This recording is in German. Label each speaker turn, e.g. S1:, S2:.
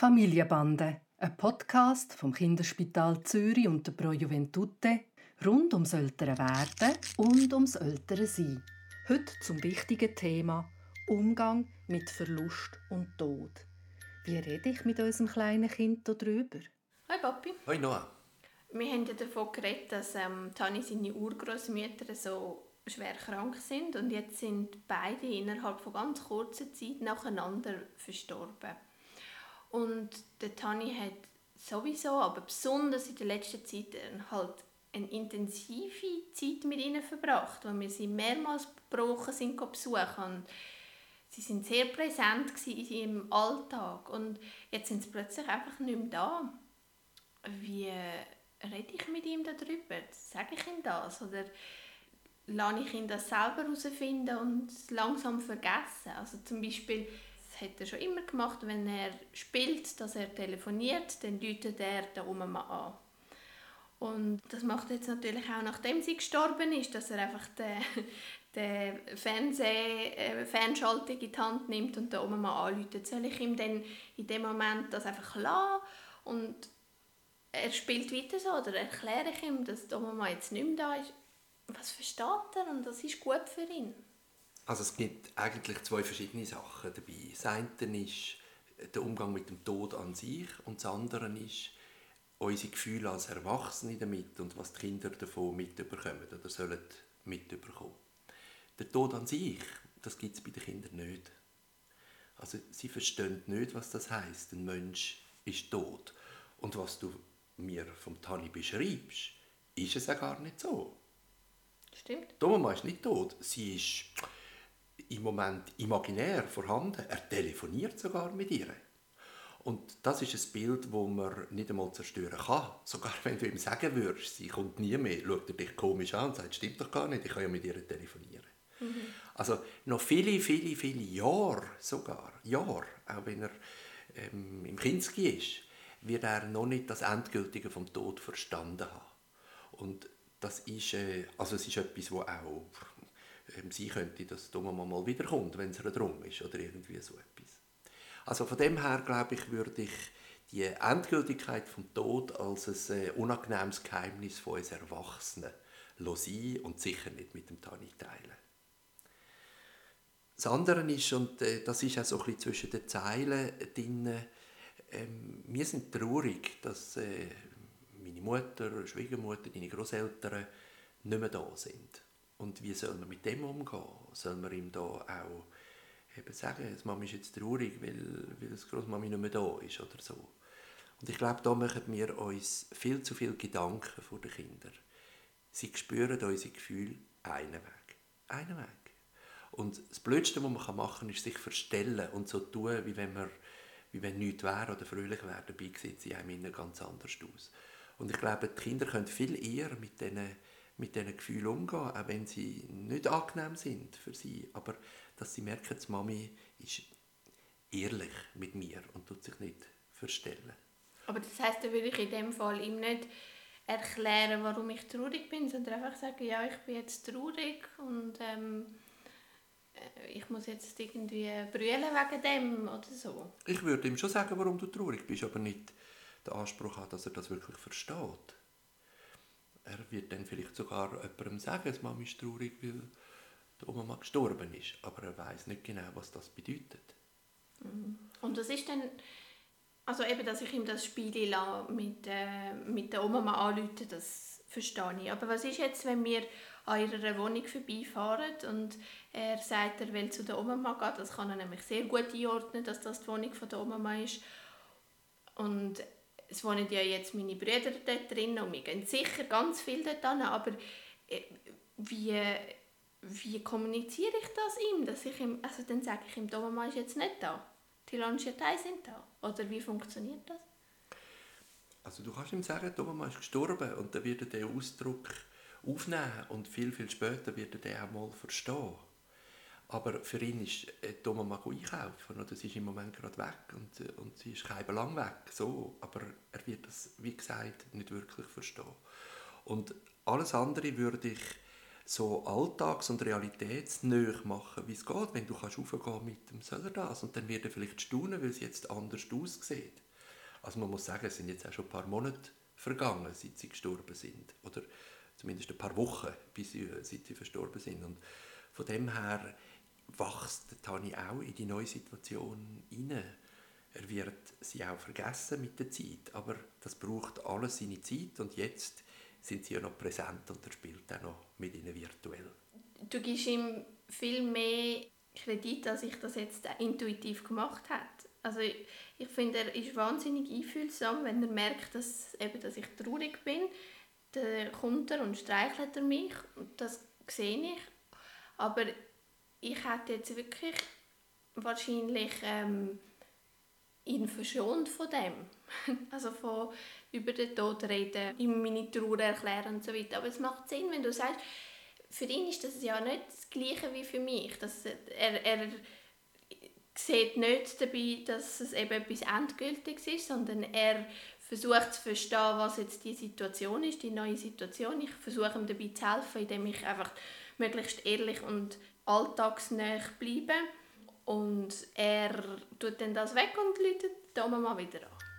S1: Familienbande, ein Podcast vom Kinderspital Zürich und der Pro Juventute rund ums ältere Werden und ums ältere Sein. Heute zum wichtigen Thema Umgang mit Verlust und Tod. Wie rede ich mit unserem kleinen Kind darüber?
S2: Hi Papi.
S3: Hoi Noah.
S2: Wir haben ja davon geredet, dass ähm, Tani seine Urgroßmütter so schwer krank sind und jetzt sind beide innerhalb von ganz kurzer Zeit nacheinander verstorben. Und der Tani hat sowieso, aber besonders in der letzten Zeit äh, halt eine intensive Zeit mit ihnen verbracht, weil wir sie mehrmals Woche sind besuchen und sie sind sehr präsent in ihrem Alltag und jetzt sind sie plötzlich einfach nicht mehr da. Wie rede ich mit ihm darüber? Sage ich ihm das oder lasse ich ihn das selber herausfinden und langsam vergessen? Also zum Beispiel hat er schon immer gemacht, wenn er spielt, dass er telefoniert, dann läutet er da oben mal an. Und das macht er jetzt natürlich auch, nachdem sie gestorben ist, dass er einfach den, den Fernseh, äh, Fernschaltung in die Hand nimmt und da oben mal anläutet. Soll ich ihm dann in dem Moment das einfach lassen und er spielt weiter so oder erkläre ich ihm, dass die Oma jetzt nicht mehr da ist? Was versteht er und das ist gut für ihn?
S3: Also es gibt eigentlich zwei verschiedene Sachen dabei. Das eine ist der Umgang mit dem Tod an sich und das andere ist unsere Gefühle als Erwachsene damit und was die Kinder davon mitbekommen oder sollen mitbekommen. Der Tod an sich, das gibt es bei den Kindern nicht. Also sie verstehen nicht, was das heißt. Ein Mensch ist tot. Und was du mir vom Tani beschreibst, ist es ja gar nicht so.
S2: Stimmt.
S3: Die Mama ist nicht tot. Sie ist im Moment imaginär vorhanden. Er telefoniert sogar mit ihr. Und das ist ein Bild, das man nicht einmal zerstören kann. Sogar wenn du ihm sagen würdest, sie kommt nie mehr, schaut er dich komisch an und sagt, stimmt doch gar nicht, ich kann ja mit ihr telefonieren. Mhm. Also noch viele, viele, viele Jahre sogar, Jahre, auch wenn er ähm, im Kinski ist, wird er noch nicht das Endgültige vom Tod verstanden haben. Und das ist, äh, also es ist etwas, wo auch ähm, sie könnte, dass Mama mal wiederkommt, wenn es drum ist oder irgendwie so etwas. Also von dem her glaube ich, würde ich die Endgültigkeit vom Tod als ein äh, unangenehmes Geheimnis von uns Erwachsenen sein und sicher nicht mit dem Tani teilen. Das andere ist, und äh, das ist auch so ein bisschen zwischen den Zeilen drin, ähm, wir sind traurig, dass äh, meine Mutter, Schwiegermutter, deine Großeltern nicht mehr da sind. Und wie soll man mit dem umgehen? Soll man ihm da auch eben sagen, die Mama ist jetzt traurig, weil, weil das Großmami nicht mehr da ist oder so. Und ich glaube, da machen wir uns viel zu viel Gedanken vor den Kindern. Sie spüren unsere Gefühle einen Weg. Einen Weg. Und das Blödste, was man machen kann, ist sich verstellen und so tun, wie wenn, man, wie wenn nichts wäre oder fröhlich wäre. Dabei sieht sie einem innen ganz anders aus. Und ich glaube, die Kinder können viel eher mit diesen mit diesen Gefühlen umgehen, auch wenn sie nicht angenehm sind für sie. Aber dass sie merken, die Mami ist ehrlich mit mir und tut sich nicht verstellen.
S2: Aber das heißt, da würde ich in dem Fall ihm nicht erklären, warum ich traurig bin, sondern einfach sagen, ja, ich bin jetzt traurig und ähm, äh, ich muss jetzt irgendwie brüllen wegen dem oder so.
S3: Ich würde ihm schon sagen, warum du traurig bist, aber nicht den Anspruch haben, dass er das wirklich versteht. Er wird dann vielleicht sogar jemandem sagen, dass Mama ist traurig, weil die Oma gestorben ist. Aber er weiß nicht genau, was das bedeutet.
S2: Mhm. Und was ist denn, also eben, dass ich ihm das Spiel mit, äh, mit der Oma mal anrufe, das verstehe ich. Aber was ist jetzt, wenn wir an ihrer Wohnung vorbeifahren und er sagt, er will zu der Oma gehen, das kann er nämlich sehr gut einordnen, dass das die Wohnung von der Oma ist. Und es wohnen ja jetzt meine Brüder dort drin und wir gehen sicher ganz viel dort hin, aber äh, wie, wie kommuniziere ich das ihm, dass ich ihm, also dann sage ich ihm, die ist jetzt nicht da, die Lanschetei sind da, oder wie funktioniert das?
S3: Also du kannst ihm sagen, die ist gestorben und dann wird er den Ausdruck aufnehmen und viel, viel später wird er den auch mal verstehen. Aber für ihn ist äh, die Mama einkaufen sie ist im Moment gerade weg und, äh, und sie ist kein lang weg. So. Aber er wird das, wie gesagt, nicht wirklich verstehen. Und alles andere würde ich so alltags- und realitätsnäher machen, wie es geht. Wenn du kannst raufgehen mit dem «Soll er das?» und dann wird er vielleicht staunen, weil es jetzt anders aussieht. Also man muss sagen, es sind jetzt auch schon ein paar Monate vergangen, seit sie gestorben sind. Oder zumindest ein paar Wochen, bis sie, seit sie verstorben sind. Und von dem her wächst Tani auch in die neue Situation hinein. Er wird sie auch vergessen mit der Zeit, aber das braucht alles seine Zeit und jetzt sind sie ja noch präsent und er spielt auch noch mit ihnen virtuell.
S2: Du gibst ihm viel mehr Kredit, als ich das jetzt intuitiv gemacht habe. Also ich, ich finde, er ist wahnsinnig einfühlsam, wenn er merkt, dass, eben, dass ich traurig bin. Dann kommt er und streichelt er mich und das sehe ich. Aber ich hätte jetzt wirklich wahrscheinlich ähm, ihn verschont von dem. also von über den Tod reden, ihm meine Trauer erklären und so weiter. Aber es macht Sinn, wenn du sagst, für ihn ist das ja nicht das Gleiche wie für mich. Dass er, er sieht nicht dabei, dass es eben etwas Endgültiges ist, sondern er versucht zu verstehen, was jetzt die Situation ist, die neue Situation. Ich versuche ihm dabei zu helfen, indem ich einfach möglichst ehrlich und alltagsnah bleibe. Und er tut dann das weg und läutet die Mama wieder an.